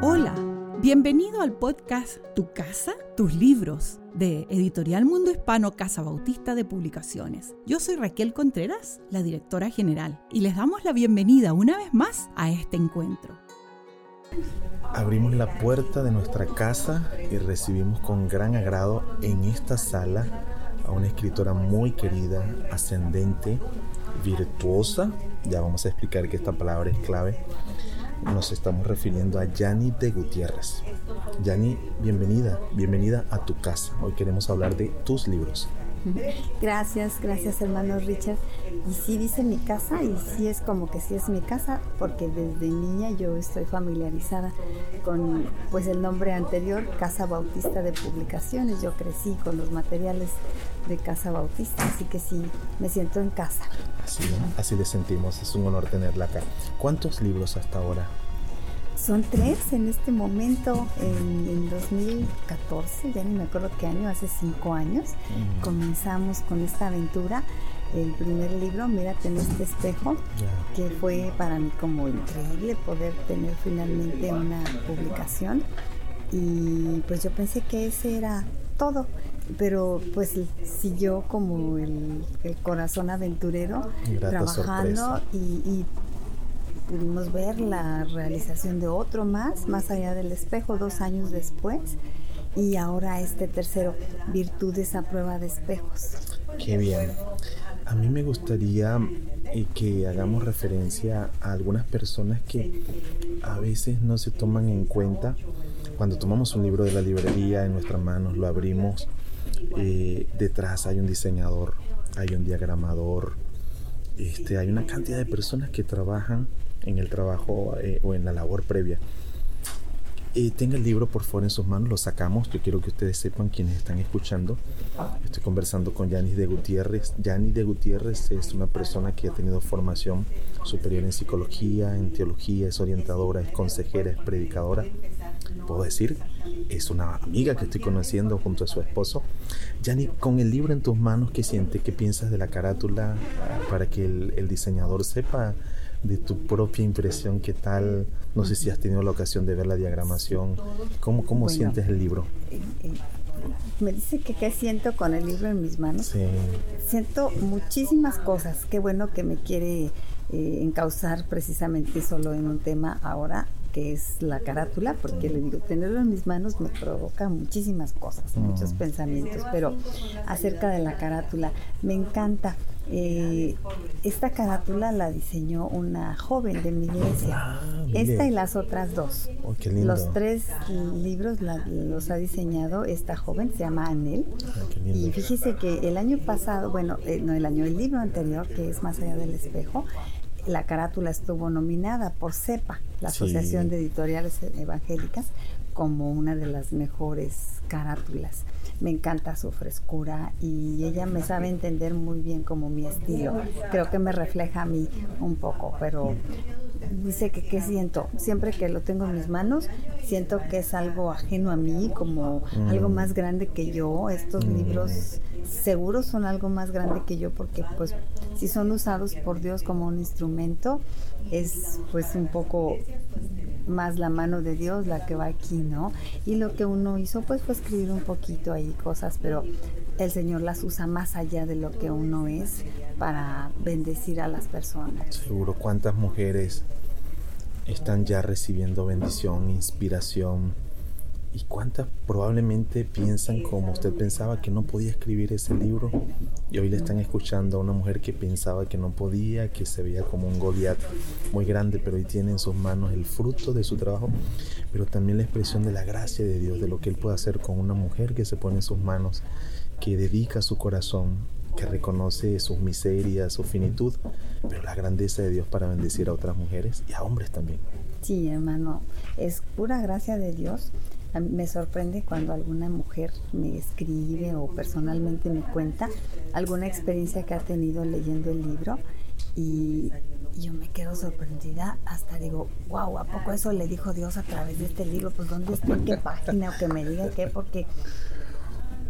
Hola, bienvenido al podcast Tu casa, tus libros de Editorial Mundo Hispano Casa Bautista de Publicaciones. Yo soy Raquel Contreras, la directora general, y les damos la bienvenida una vez más a este encuentro. Abrimos la puerta de nuestra casa y recibimos con gran agrado en esta sala a una escritora muy querida, ascendente, virtuosa. Ya vamos a explicar que esta palabra es clave nos estamos refiriendo a Yani de Gutiérrez. Yani, bienvenida, bienvenida a tu casa. Hoy queremos hablar de tus libros. Gracias, gracias hermano Richard. Y sí dice mi casa y sí es como que sí es mi casa porque desde niña yo estoy familiarizada con pues el nombre anterior, Casa Bautista de Publicaciones. Yo crecí con los materiales de Casa Bautista, así que sí me siento en casa. Así, así le sentimos, es un honor tenerla acá. ¿Cuántos libros hasta ahora? Son tres en este momento, en, 2014, ya ni me acuerdo qué año, hace cinco años, comenzamos con esta aventura. El primer libro, Mírate en este espejo, que fue para mí como increíble poder tener finalmente una publicación. Y pues yo pensé que ese era todo, pero pues siguió como el, corazón aventurero trabajando y, y, pudimos ver la realización de otro más, más allá del espejo, dos años después. Y ahora este tercero, Virtudes a prueba de espejos. Qué bien. A mí me gustaría eh, que hagamos referencia a algunas personas que a veces no se toman en cuenta. Cuando tomamos un libro de la librería en nuestras manos, lo abrimos, eh, detrás hay un diseñador, hay un diagramador, este, hay una cantidad de personas que trabajan en el trabajo eh, o en la labor previa. Eh, tenga el libro por favor en sus manos, lo sacamos. Yo quiero que ustedes sepan quienes están escuchando. Estoy conversando con Yanis de Gutiérrez. Yanis de Gutiérrez es una persona que ha tenido formación superior en psicología, en teología, es orientadora, es consejera, es predicadora. Puedo decir, es una amiga que estoy conociendo junto a su esposo. Yanis, con el libro en tus manos, ¿qué sientes? ¿Qué piensas de la carátula para que el, el diseñador sepa? De tu propia impresión, qué tal, no sé si has tenido la ocasión de ver la diagramación, ¿cómo, cómo sientes el libro? Eh, eh, me dice que qué siento con el libro en mis manos. Sí. Siento muchísimas cosas, qué bueno que me quiere eh, encauzar precisamente solo en un tema ahora que es la carátula, porque le digo, tenerlo en mis manos me provoca muchísimas cosas, muchos pensamientos, pero acerca de la carátula, me encanta eh, esta carátula la diseñó una joven de mi iglesia. Ah, esta y las otras dos. Oh, los tres libros los ha diseñado esta joven, se llama Anel. Ah, y fíjese que el año pasado, bueno, eh, no el año, el libro anterior, que es Más allá del espejo, la carátula estuvo nominada por CEPA, la Asociación de Editoriales Evangélicas, como una de las mejores carátulas me encanta su frescura y ella me sabe entender muy bien como mi estilo. Creo que me refleja a mí un poco, pero dice que qué siento. Siempre que lo tengo en mis manos, siento que es algo ajeno a mí, como algo más grande que yo. Estos libros seguros son algo más grande que yo porque pues si son usados por Dios como un instrumento, es pues un poco más la mano de Dios la que va aquí, ¿no? Y lo que uno hizo pues fue escribir un poquito ahí cosas, pero el Señor las usa más allá de lo que uno es para bendecir a las personas. Seguro, ¿cuántas mujeres están ya recibiendo bendición, inspiración? ¿Y cuántas probablemente piensan como usted pensaba que no podía escribir ese libro? Y hoy le están escuchando a una mujer que pensaba que no podía, que se veía como un Goliat muy grande, pero hoy tiene en sus manos el fruto de su trabajo, pero también la expresión de la gracia de Dios, de lo que Él puede hacer con una mujer que se pone en sus manos, que dedica su corazón, que reconoce sus miserias, su finitud, pero la grandeza de Dios para bendecir a otras mujeres y a hombres también. Sí, hermano, es pura gracia de Dios me sorprende cuando alguna mujer me escribe o personalmente me cuenta alguna experiencia que ha tenido leyendo el libro y yo me quedo sorprendida, hasta digo, wow, ¿a poco eso le dijo Dios a través de este libro? Pues ¿dónde está? ¿En qué página? O que me diga qué, porque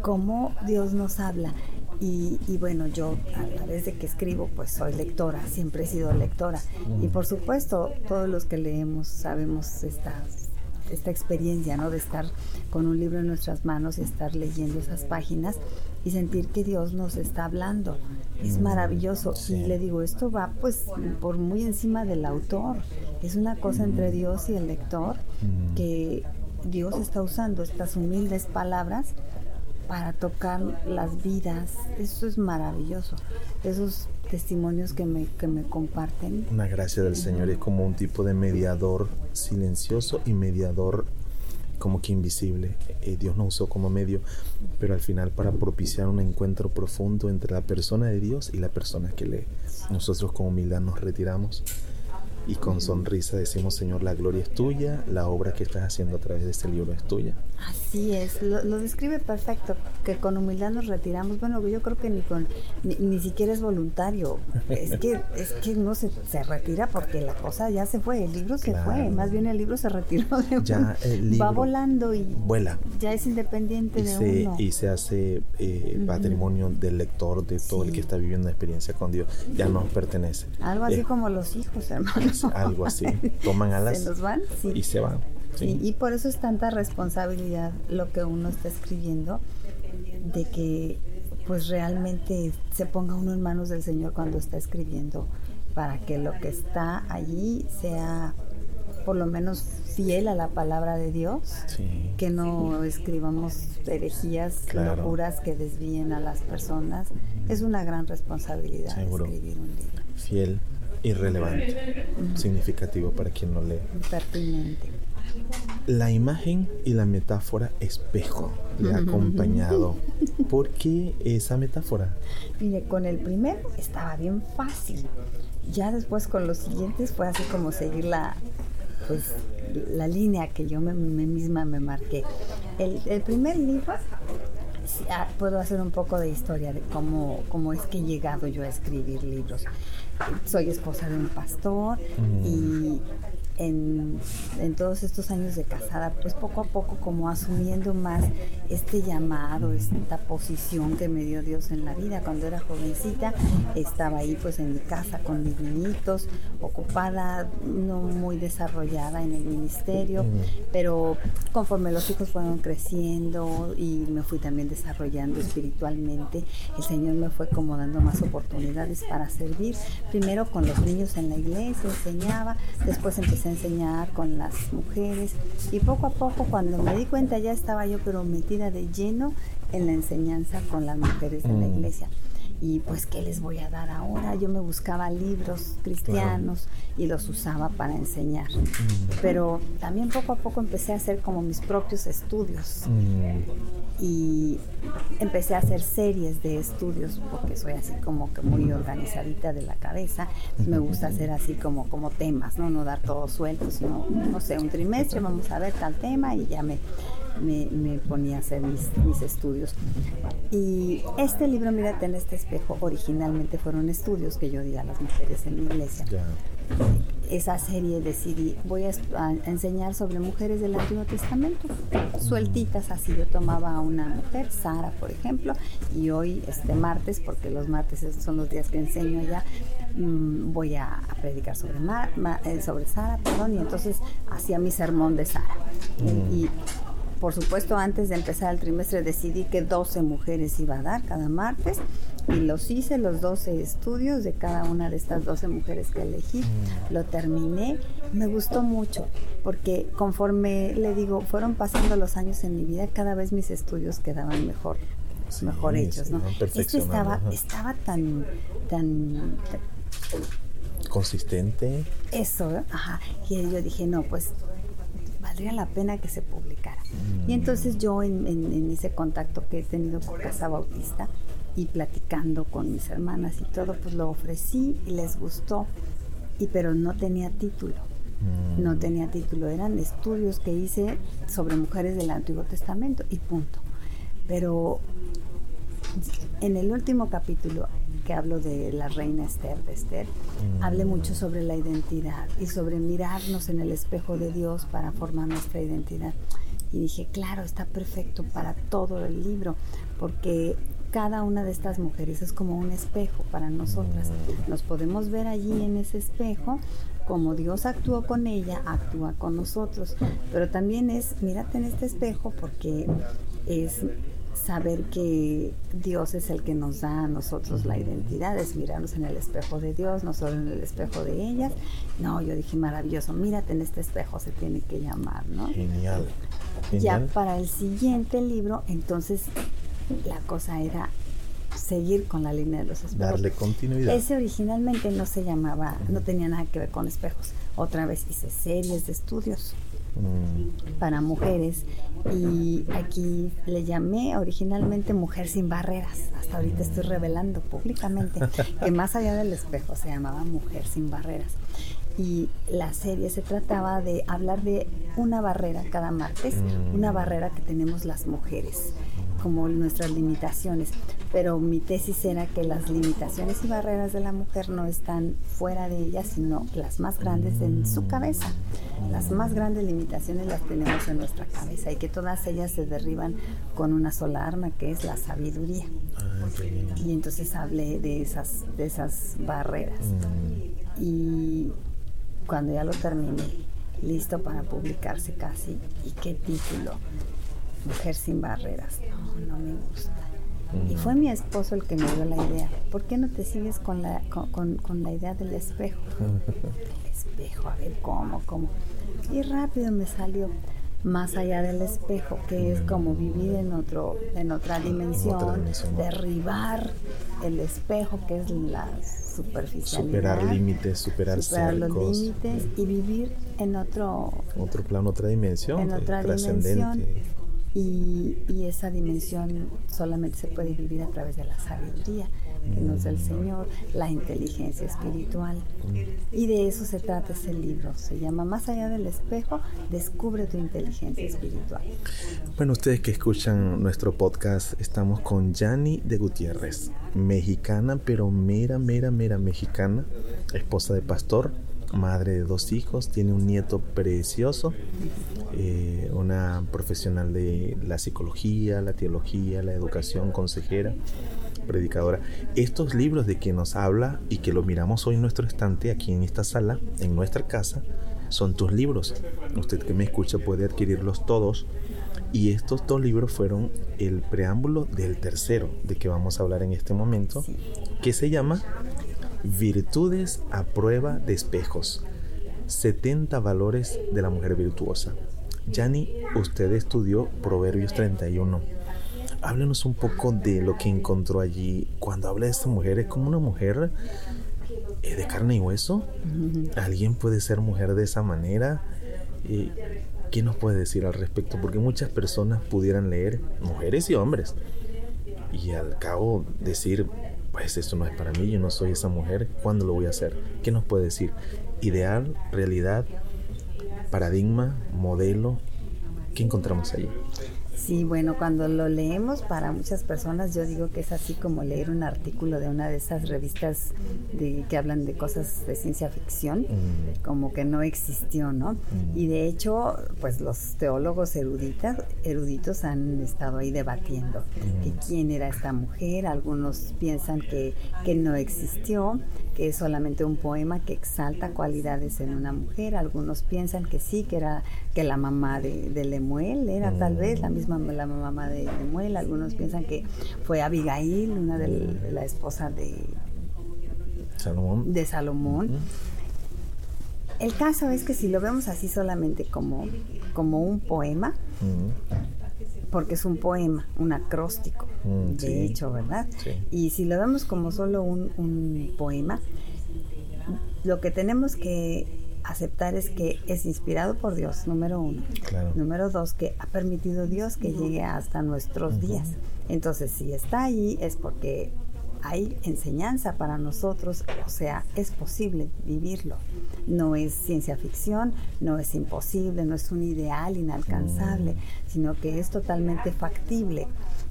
cómo Dios nos habla. Y, y, bueno, yo a través de que escribo, pues soy lectora, siempre he sido lectora. Y por supuesto, todos los que leemos sabemos estas esta experiencia, ¿no? De estar con un libro en nuestras manos y estar leyendo esas páginas y sentir que Dios nos está hablando. Es mm, maravilloso. Y le digo, esto va pues por muy encima del autor. Es una cosa entre mm. Dios y el lector mm. que Dios está usando estas humildes palabras para tocar las vidas. Eso es maravilloso. Esos testimonios que me, que me comparten. Una gracia del Señor es como un tipo de mediador silencioso y mediador como que invisible. Eh, Dios nos usó como medio, pero al final para propiciar un encuentro profundo entre la persona de Dios y la persona que lee. Nosotros con humildad nos retiramos y con sonrisa decimos, Señor, la gloria es tuya, la obra que estás haciendo a través de este libro es tuya. Así es, lo, describe perfecto, que con humildad nos retiramos. Bueno, yo creo que ni con ni, siquiera es voluntario. Es que es que no se, se, retira porque la cosa ya se fue, el libro se fue, más bien el libro se retiró de ya el libro va volando y vuela. Ya es independiente de se, uno. Y se hace eh, patrimonio del lector, de todo el que está viviendo una experiencia con Dios. Ya nos pertenece. Algo así como los hijos, hermano algo así. Toman alas y se van. Y por eso es tanta responsabilidad lo que uno está escribiendo, de que pues realmente se ponga uno en manos del Señor cuando está escribiendo, para que lo que está allí sea por lo menos fiel a la palabra de Dios, que no escribamos herejías, locuras que desvíen a las personas. Es una gran responsabilidad escribir un libro. Fiel irrelevante, significativo para quien no lee. Pertinente. La imagen y la metáfora espejo le ha acompañado. ¿Por qué esa metáfora? Mire, con el primero estaba bien fácil. Ya después con los siguientes fue así como seguir la, pues, la línea que yo me, misma me marqué. El, el primer libro ah, puedo hacer un poco de historia de cómo, cómo es que he llegado yo a escribir libros soy esposa de un pastor y en, todos estos años de casada, pues poco a poco como asumiendo más este llamado, esta posición que me dio Dios en la vida. Cuando era jovencita estaba ahí pues en mi casa con mis niñitos, ocupada, no muy desarrollada en el ministerio, pero conforme los hijos fueron creciendo y me fui también desarrollando espiritualmente, el Señor me fue como dando más oportunidades para servir, primero con los niños en la iglesia, enseñaba, después empecé enseñar con las mujeres y poco a poco cuando me di cuenta ya estaba yo pero metida de lleno en la enseñanza con las mujeres de la mm. iglesia. Y pues, ¿qué les voy a dar ahora? Yo me buscaba libros cristianos y los usaba para enseñar. Mm. Pero también poco a poco empecé a hacer como mis propios estudios. Mm y empecé a hacer series de estudios porque soy así como que muy organizadita de la cabeza me gusta hacer así como como temas no no dar todo suelto sino no sé un trimestre vamos a ver tal tema y ya me me, ponía a hacer mis, mis, estudios. Y este libro, Mírate en este espejo, originalmente fueron estudios que yo di a las mujeres en mi iglesia esa serie decidí, voy a, enseñar sobre mujeres del Antiguo Testamento, sueltitas así. Yo tomaba a una mujer, Sara, por ejemplo, y hoy, este martes, porque los martes son los días que enseño ya, mm, voy a, predicar sobre, eh, sobre Sara, perdón, y entonces hacía mi sermón de Sara. Mm. Y por supuesto, antes de empezar el trimestre decidí que 12 mujeres iba a dar cada martes y los hice, los 12 estudios de cada una de estas 12 mujeres que elegí. Mm. Lo terminé. Me gustó mucho porque conforme le digo, fueron pasando los años en mi vida, cada vez mis estudios quedaban mejor. mejor hechos, ¿no? Este estaba, estaba tan, tan, consistente. Eso, ajá. Y yo dije, no, pues valdría la pena que se publicara. Y entonces yo en, ese contacto que he tenido con Casa Bautista y platicando con mis hermanas y todo, pues lo ofrecí y les gustó, y pero no tenía título. Mm. No tenía título, eran estudios que hice sobre mujeres del Antiguo Testamento y punto. Pero en el último capítulo que hablo de la reina Esther, de Esther, mm. hablé mucho sobre la identidad y sobre mirarnos en el espejo de Dios para formar nuestra identidad. Y dije, claro, está perfecto para todo el libro, porque cada una de estas mujeres es como un espejo para nosotras. Mm. Nos podemos ver allí en ese espejo como Dios actuó con ella, actúa con nosotros. Pero también es, mírate en este espejo porque es saber que Dios es el que nos da a nosotros la identidad, es mirarnos en el espejo de Dios, no solo en el espejo de ellas. No, yo dije maravilloso, mírate en este espejo, se tiene que llamar, ¿no? Genial. Ya para el siguiente libro, entonces la cosa era seguir con la línea de los espejos. Darle continuidad. Ese originalmente no se llamaba, no tenía nada que ver con espejos. Otra vez hice series de estudios mm. para mujeres y aquí le llamé originalmente Mujer sin Barreras. Hasta ahorita estoy revelando públicamente que más allá del espejo se llamaba Mujer sin Barreras. Y la serie se trataba de hablar de una barrera cada martes, mm. una barrera que tenemos las mujeres como nuestras limitaciones, pero mi tesis era que las limitaciones y barreras de la mujer no están fuera de ella, sino las más grandes en su cabeza. Las más grandes limitaciones las tenemos en nuestra cabeza y que todas ellas se derriban con una sola arma que es la sabiduría. Ah, y entonces hablé de esas, de esas barreras. Mm. Y cuando ya lo terminé, listo para publicarse casi, ¿y qué título? Mujer sin barreras. No, no me gusta. Y fue mi esposo el que me dio la idea. ¿Por qué no te sigues con la, con, con, la idea del espejo? El espejo, a ver cómo, cómo. Y rápido me salió más allá del espejo, que es como vivir en otro, en otra dimensión, derribar el espejo, que es la superficialidad. Superar límites, superar, superar los límites y vivir en otro otro plano, otra dimensión, en otra dimensión y, esa dimensión solamente se puede vivir a través de la sabiduría que nos da el Señor, la inteligencia espiritual. Y de eso se trata ese libro. Se llama Más allá del espejo, descubre tu inteligencia espiritual. Bueno, ustedes que escuchan nuestro podcast, estamos con Yani de Gutiérrez, mexicana, pero mera, mera, mera mexicana, esposa de pastor, madre de dos hijos, tiene un nieto precioso, eh, una profesional de la psicología, la teología, la educación, consejera, predicadora. Estos libros de que nos habla y que lo miramos hoy en nuestro estante, aquí en esta sala, en nuestra casa, son tus libros. Usted que me escucha puede adquirirlos todos. Y estos dos libros fueron el preámbulo del tercero de que vamos a hablar en este momento, que se llama Virtudes a prueba de espejos. 70 valores de la mujer virtuosa. Yani, usted estudió Proverbios 31. Háblenos un poco de lo que encontró allí. Cuando habla de esta mujer, ¿es como una mujer eh, de carne y hueso? ¿Alguien puede ser mujer de esa manera? Eh, ¿Qué nos puede decir al respecto? Porque muchas personas pudieran leer, mujeres y hombres, y al cabo decir, pues esto no es para mí, yo no soy esa mujer, ¿cuándo lo voy a hacer? ¿Qué nos puede decir? Ideal, realidad, paradigma, modelo, ¿qué encontramos allí? Sí, bueno, cuando lo leemos para muchas personas yo digo que es así como leer un artículo de una de esas revistas de, que hablan de cosas de ciencia ficción, mm. como que no existió, ¿no? Mm. Y de hecho, pues los teólogos eruditas, eruditos han estado ahí debatiendo mm. que quién era esta mujer, algunos piensan que, que no existió, que es solamente un poema que exalta cualidades en una mujer, algunos piensan que sí, que era que la mamá de, de Lemuel era tal vez la misma la mamá de Lemuel, algunos piensan que fue Abigail, una de la esposa de Salomón. De Salomón. El caso es que si lo vemos así solamente como, como un poema, porque es un poema, un acróstico, mm, de hecho, ¿verdad? Y si lo vemos como solo un, un poema, lo que tenemos que aceptar es que es inspirado por Dios, número uno. Número dos, que ha permitido Dios que llegue hasta nuestros días. Entonces, si está ahí es porque hay enseñanza para nosotros, o sea, es posible vivirlo. No es ciencia ficción, no es imposible, no es un ideal inalcanzable, mm. sino que es totalmente factible.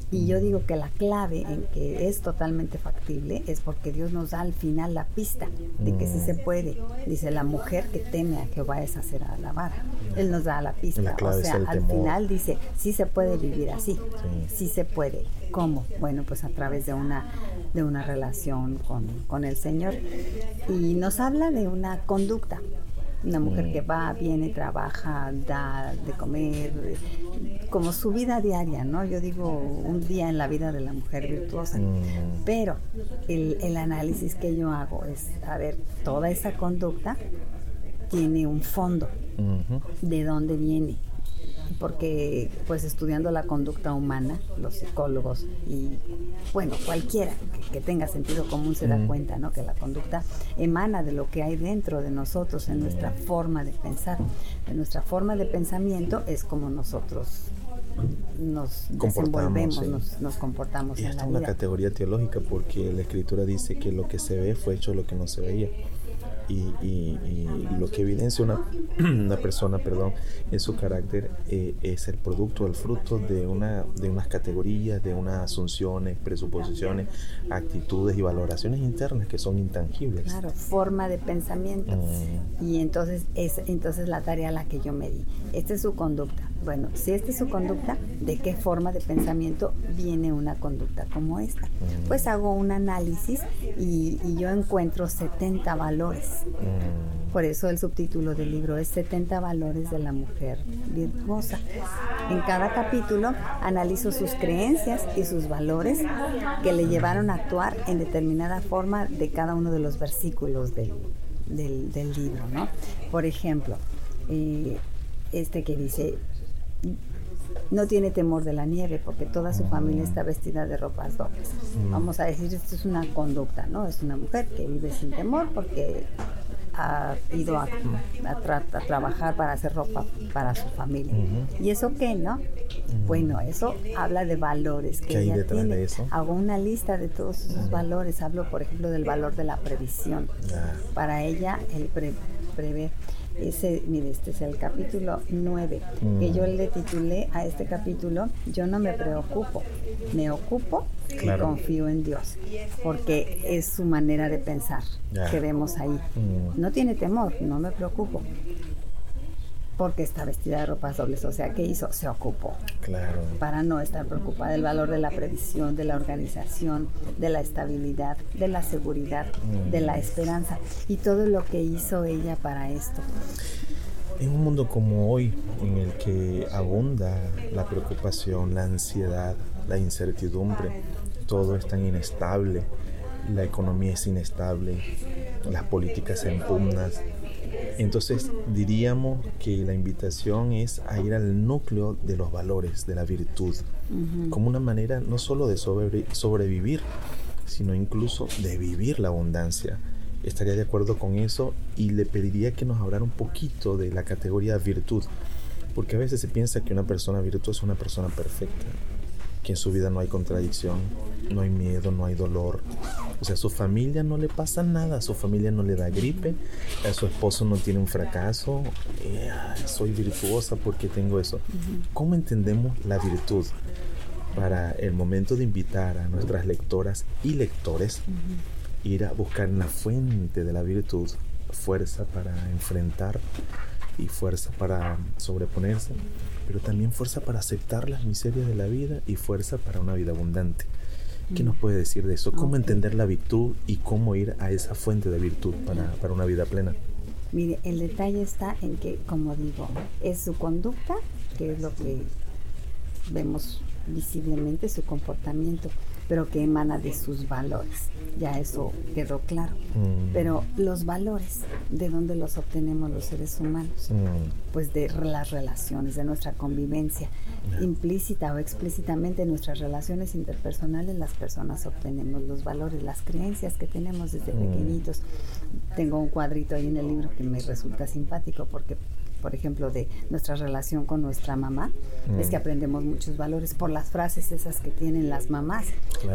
Y yo digo que la clave en que es totalmente factible es porque Dios nos da al final la pista de que sí se puede. Dice, la mujer que teme a Jehová es hacer a la vara. Él nos da la pista. o sea, al final dice, sí se puede vivir así, sí. se puede. ¿Cómo? Bueno, pues a través de una, de una relación con, con el Señor. Y nos habla de una conducta Una mujer que va, viene, trabaja, da de comer, como su vida diaria, ¿no? Yo digo un día en la vida de la mujer virtuosa. Mm. Pero el, el análisis que yo hago es, a ver, toda esa conducta tiene un fondo. ¿De dónde viene? Porque pues estudiando la conducta humana, los psicólogos y bueno, cualquiera que, tenga sentido común se da cuenta, ¿no? Que la conducta emana de lo que hay dentro de nosotros, en nuestra forma de pensar. De nuestra forma de pensamiento es como nosotros nos desenvolvemos, nos, comportamos. Y en es una categoría teológica porque la escritura dice que lo que se ve fue hecho lo que no se veía y, lo que evidencia una, una, persona perdón, en su carácter eh, es el producto, el fruto de, una, de unas categorías, de unas asunciones, presuposiciones, actitudes y valoraciones internas que son intangibles. Claro, forma de pensamiento. Mm. Y entonces es entonces la tarea a la que yo me di. Esta es su conducta. Bueno, si esta es su conducta, ¿de qué forma de pensamiento viene una conducta como esta? Mm. Pues hago un análisis y, y yo encuentro 70 valores Mm. Por eso el subtítulo del libro es 70 valores de la mujer virtuosa. En cada capítulo analizo sus creencias y sus valores que le llevaron a actuar en determinada forma de cada uno de los versículos del, libro. Por ejemplo, eh, este que dice, no tiene temor de la nieve porque toda su familia está vestida de ropas dobles. Mm. Vamos a decir, esto es una conducta, ¿no? Es una mujer que vive sin temor porque ha ido a, trabajar para hacer ropa para su familia. ¿Y eso qué, no? Bueno, eso habla de valores que ella tiene. Hago una lista de todos esos valores. Hablo, por ejemplo, del valor de la previsión. Para ella, el prever ese, mire, este es el capítulo 9, que yo le titulé a este capítulo, yo no me preocupo, me ocupo y confío en Dios, porque es su manera de pensar que vemos ahí. Mm. No tiene temor, no me preocupo porque está vestida de ropas dobles. O sea, ¿qué hizo? Se ocupó. Claro. Para no estar preocupada del valor de la previsión, de la organización, de la estabilidad, de la seguridad, de la mm. esperanza y todo lo que hizo ella para esto. En un mundo como hoy, en el que abunda la preocupación, la ansiedad, la incertidumbre, todo es tan inestable, la economía es inestable, las políticas se impugnan, entonces diríamos que la invitación es a ir al núcleo de los valores, de la virtud, como una manera no solo de sobrevivir, sino incluso de vivir la abundancia. Estaría de acuerdo con eso y le pediría que nos hablara un poquito de la categoría virtud, porque a veces se piensa que una persona virtuosa es una persona perfecta, que en su vida no hay contradicción, no hay miedo, no hay dolor. O sea, a su familia no le pasa nada, a su familia no le da gripe, a su esposo no tiene un fracaso, soy virtuosa porque tengo eso. ¿Cómo entendemos la virtud? Para el momento de invitar a nuestras lectoras y lectores, ir a buscar en la fuente de la virtud fuerza para enfrentar y fuerza para sobreponerse, pero también fuerza para aceptar las miserias de la vida y fuerza para una vida abundante. ¿Qué nos puede decir de eso? ¿Cómo entender la virtud y cómo ir a esa fuente de virtud para, para una vida plena? Mire, el detalle está en que, como digo, es su conducta, que es lo que vemos visiblemente, su comportamiento pero que emana de sus valores. Ya eso quedó claro. Mm. Pero los valores, ¿de dónde los obtenemos los seres humanos? Mm. Pues de las relaciones, de nuestra convivencia. Implícita o explícitamente en nuestras relaciones interpersonales las personas obtenemos los valores, las creencias que tenemos desde mm. pequeñitos. Tengo un cuadrito ahí en el libro que me resulta simpático porque por ejemplo, de nuestra relación con nuestra mamá, es que mm. aprendemos muchos valores por las frases esas que tienen las mamás.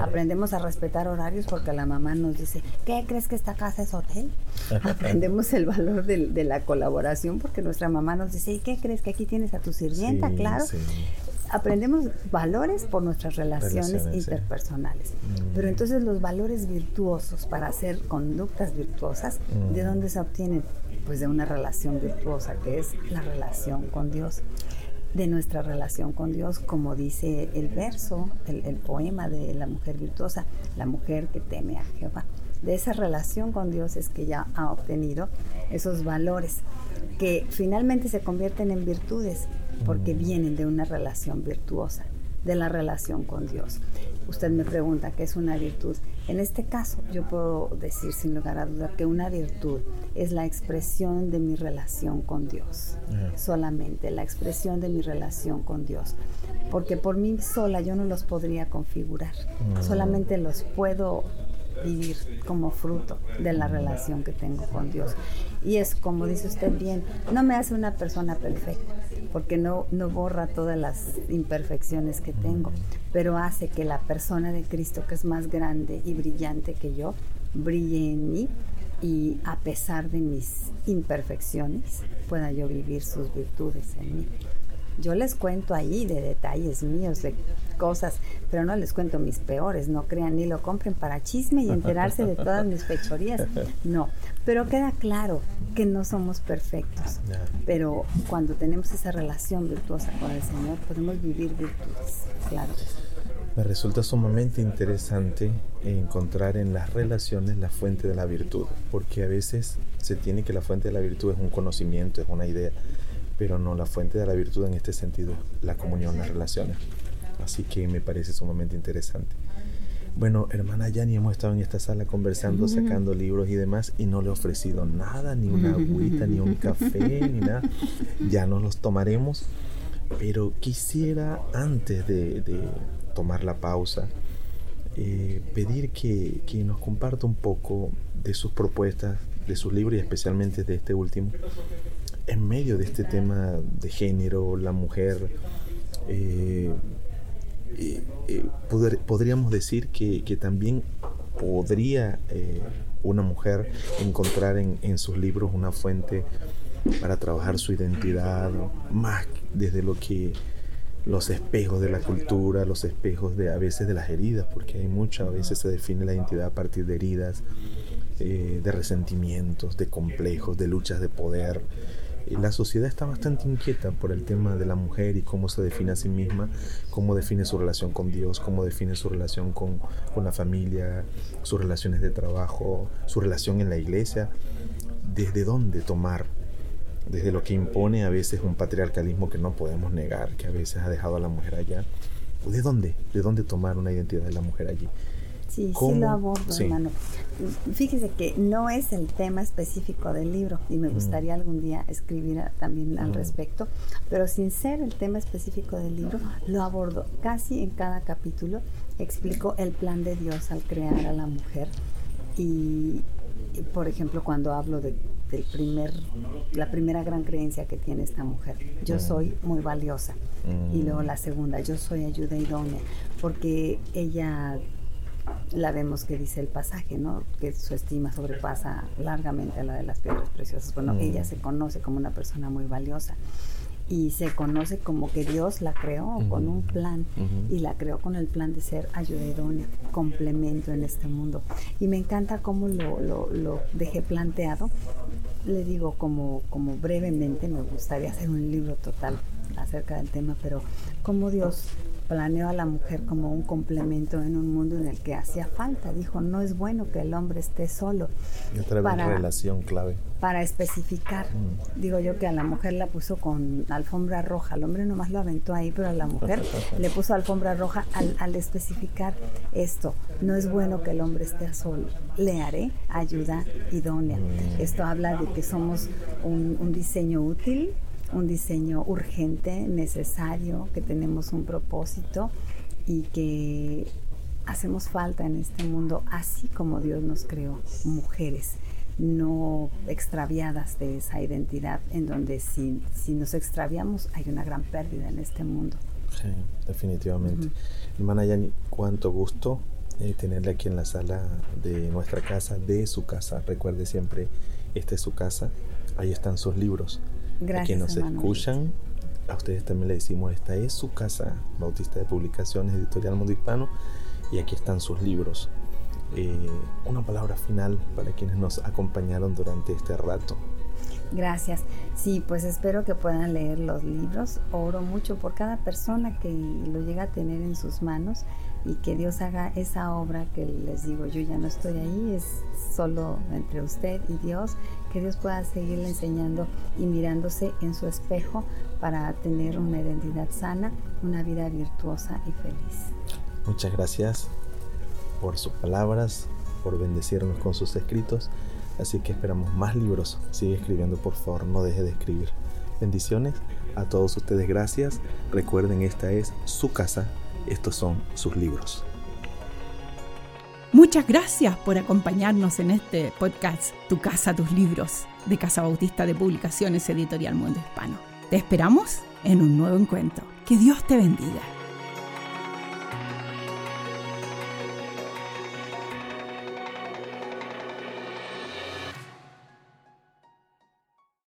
Aprendemos a respetar horarios porque la mamá nos dice, ¿qué crees que esta casa es hotel? aprendemos el valor de, la colaboración porque nuestra mamá nos dice, ¿y qué crees que aquí tienes a tu sirvienta? claro. Aprendemos valores por nuestras relaciones, interpersonales. Mm. Pero entonces los valores virtuosos para hacer conductas virtuosas, ¿de mm. dónde se obtienen? pues de una relación virtuosa, que es la relación con Dios. De nuestra relación con Dios, como dice el verso, el, poema de la mujer virtuosa, la mujer que teme a Jehová. de esa relación con Dios es que ya ha obtenido esos valores que finalmente se convierten en virtudes porque vienen de una relación virtuosa, de la relación con Dios. Usted me pregunta qué es una virtud. En este caso, yo puedo decir sin lugar a duda que una virtud es la expresión de mi relación con Dios. Solamente la expresión de mi relación con Dios. Porque por mí sola yo no los podría configurar. Mm. Solamente los puedo vivir como fruto de la relación que tengo con Dios. Y es como dice usted bien, no me hace una persona perfecta, porque no, no borra todas las imperfecciones que tengo, pero hace que la persona de Cristo, que es más grande y brillante que yo, brille en mí y a pesar de mis imperfecciones pueda yo vivir sus virtudes en mí. Yo les cuento ahí de detalles míos, de cosas, pero no les cuento mis peores, no crean ni lo compren para chisme y enterarse de todas mis fechorías. No, pero queda claro que no somos perfectos, pero cuando tenemos esa relación virtuosa con el Señor podemos vivir virtudes, claro. Me resulta sumamente interesante encontrar en las relaciones la fuente de la virtud, porque a veces se tiene que la fuente de la virtud es un conocimiento, es una idea, pero no la fuente de la virtud en este sentido, la comunión, las relaciones. Así que me parece sumamente interesante. Bueno, hermana Yani, hemos estado en esta sala conversando, sacando libros y demás, y no le he ofrecido nada, ni una agüita, ni un café, ni nada. Ya nos los tomaremos, pero quisiera antes de, tomar la pausa, eh, pedir que, que nos comparta un poco de sus propuestas, de sus libros y especialmente de este último, en medio de este tema de género, la mujer, eh, eh, podríamos decir que, también podría eh, una mujer encontrar en, sus libros una fuente para trabajar su identidad, más desde lo que los espejos de la cultura, los espejos de a veces de las heridas, porque hay muchas, a veces se define la identidad a partir de heridas, de resentimientos, de complejos, de luchas de poder, la sociedad está bastante inquieta por el tema de la mujer y cómo se define a sí misma, cómo define su relación con Dios, cómo define su relación con, con la familia, sus relaciones de trabajo, su relación en la iglesia. ¿Desde dónde tomar? Desde lo que impone a veces un patriarcalismo que no podemos negar, que a veces ha dejado a la mujer allá. ¿De dónde? ¿De dónde tomar una identidad de la mujer allí? Sí, sí lo abordo, hermano. Fíjese que no es el tema específico del libro y me mm. gustaría algún día escribir también al mm. respecto, pero sin ser el tema específico del libro, lo abordo casi en cada capítulo. Explico el plan de Dios al crear a la mujer y, por ejemplo, cuando hablo de del primer, la primera gran creencia que tiene esta mujer. Yo mm. soy muy valiosa. Y luego la segunda, yo soy ayuda idónea, porque ella la vemos que dice el pasaje, ¿no? Que su estima sobrepasa largamente a la de las piedras preciosas. Bueno, mm. ella se conoce como una persona muy valiosa y se conoce como que Dios la creó con un plan y la creó con el plan de ser ayuda idónea, complemento en este mundo. Y me encanta cómo lo, lo, lo dejé planteado. Le digo como, como brevemente, me gustaría hacer un libro total acerca del tema, pero cómo Dios planeó a la mujer como un complemento en un mundo en el que hacía falta. Dijo, no es bueno que el hombre esté solo. Y otra para, relación clave. Para especificar, mm. digo yo que a la mujer la puso con alfombra roja, al hombre nomás lo aventó ahí, pero a la mujer le puso alfombra roja al, especificar esto. No es bueno que el hombre esté solo. Le haré ayuda idónea. Mm. Esto habla de que somos un, un diseño útil un diseño urgente, necesario, que tenemos un propósito y que hacemos falta en este mundo, así como Dios nos creó, mujeres, no extraviadas de esa identidad, en donde si, si nos extraviamos hay una gran pérdida en este mundo. Sí, definitivamente. Hermana Yani, cuánto gusto eh, tenerle aquí en la sala de nuestra casa, de su casa. Recuerde siempre, esta es su casa, ahí están sus libros. Gracias, a quienes nos escuchan, a ustedes también le decimos, esta es su casa bautista de publicaciones, editorial Mundo Hispano, y aquí están sus libros. Eh, una palabra final para quienes nos acompañaron durante este rato. Gracias. Sí, pues espero que puedan leer los libros. Oro mucho por cada persona que lo llega a tener en sus manos y que Dios haga esa obra que les digo, yo ya no estoy ahí, es solo entre usted y Dios, que Dios pueda seguirle enseñando y mirándose en su espejo para tener una identidad sana, una vida virtuosa y feliz. Muchas gracias por sus palabras, por bendecirnos con sus escritos. Así que esperamos más libros. Sigue escribiendo, por favor, no deje de escribir. Bendiciones a todos ustedes, gracias. Recuerden, esta es su casa, estos son sus libros. Muchas gracias por acompañarnos en este podcast Tu casa, tus libros de Casa Bautista de Publicaciones Editorial Mundo Hispano. Te esperamos en un nuevo encuentro. Que Dios te bendiga.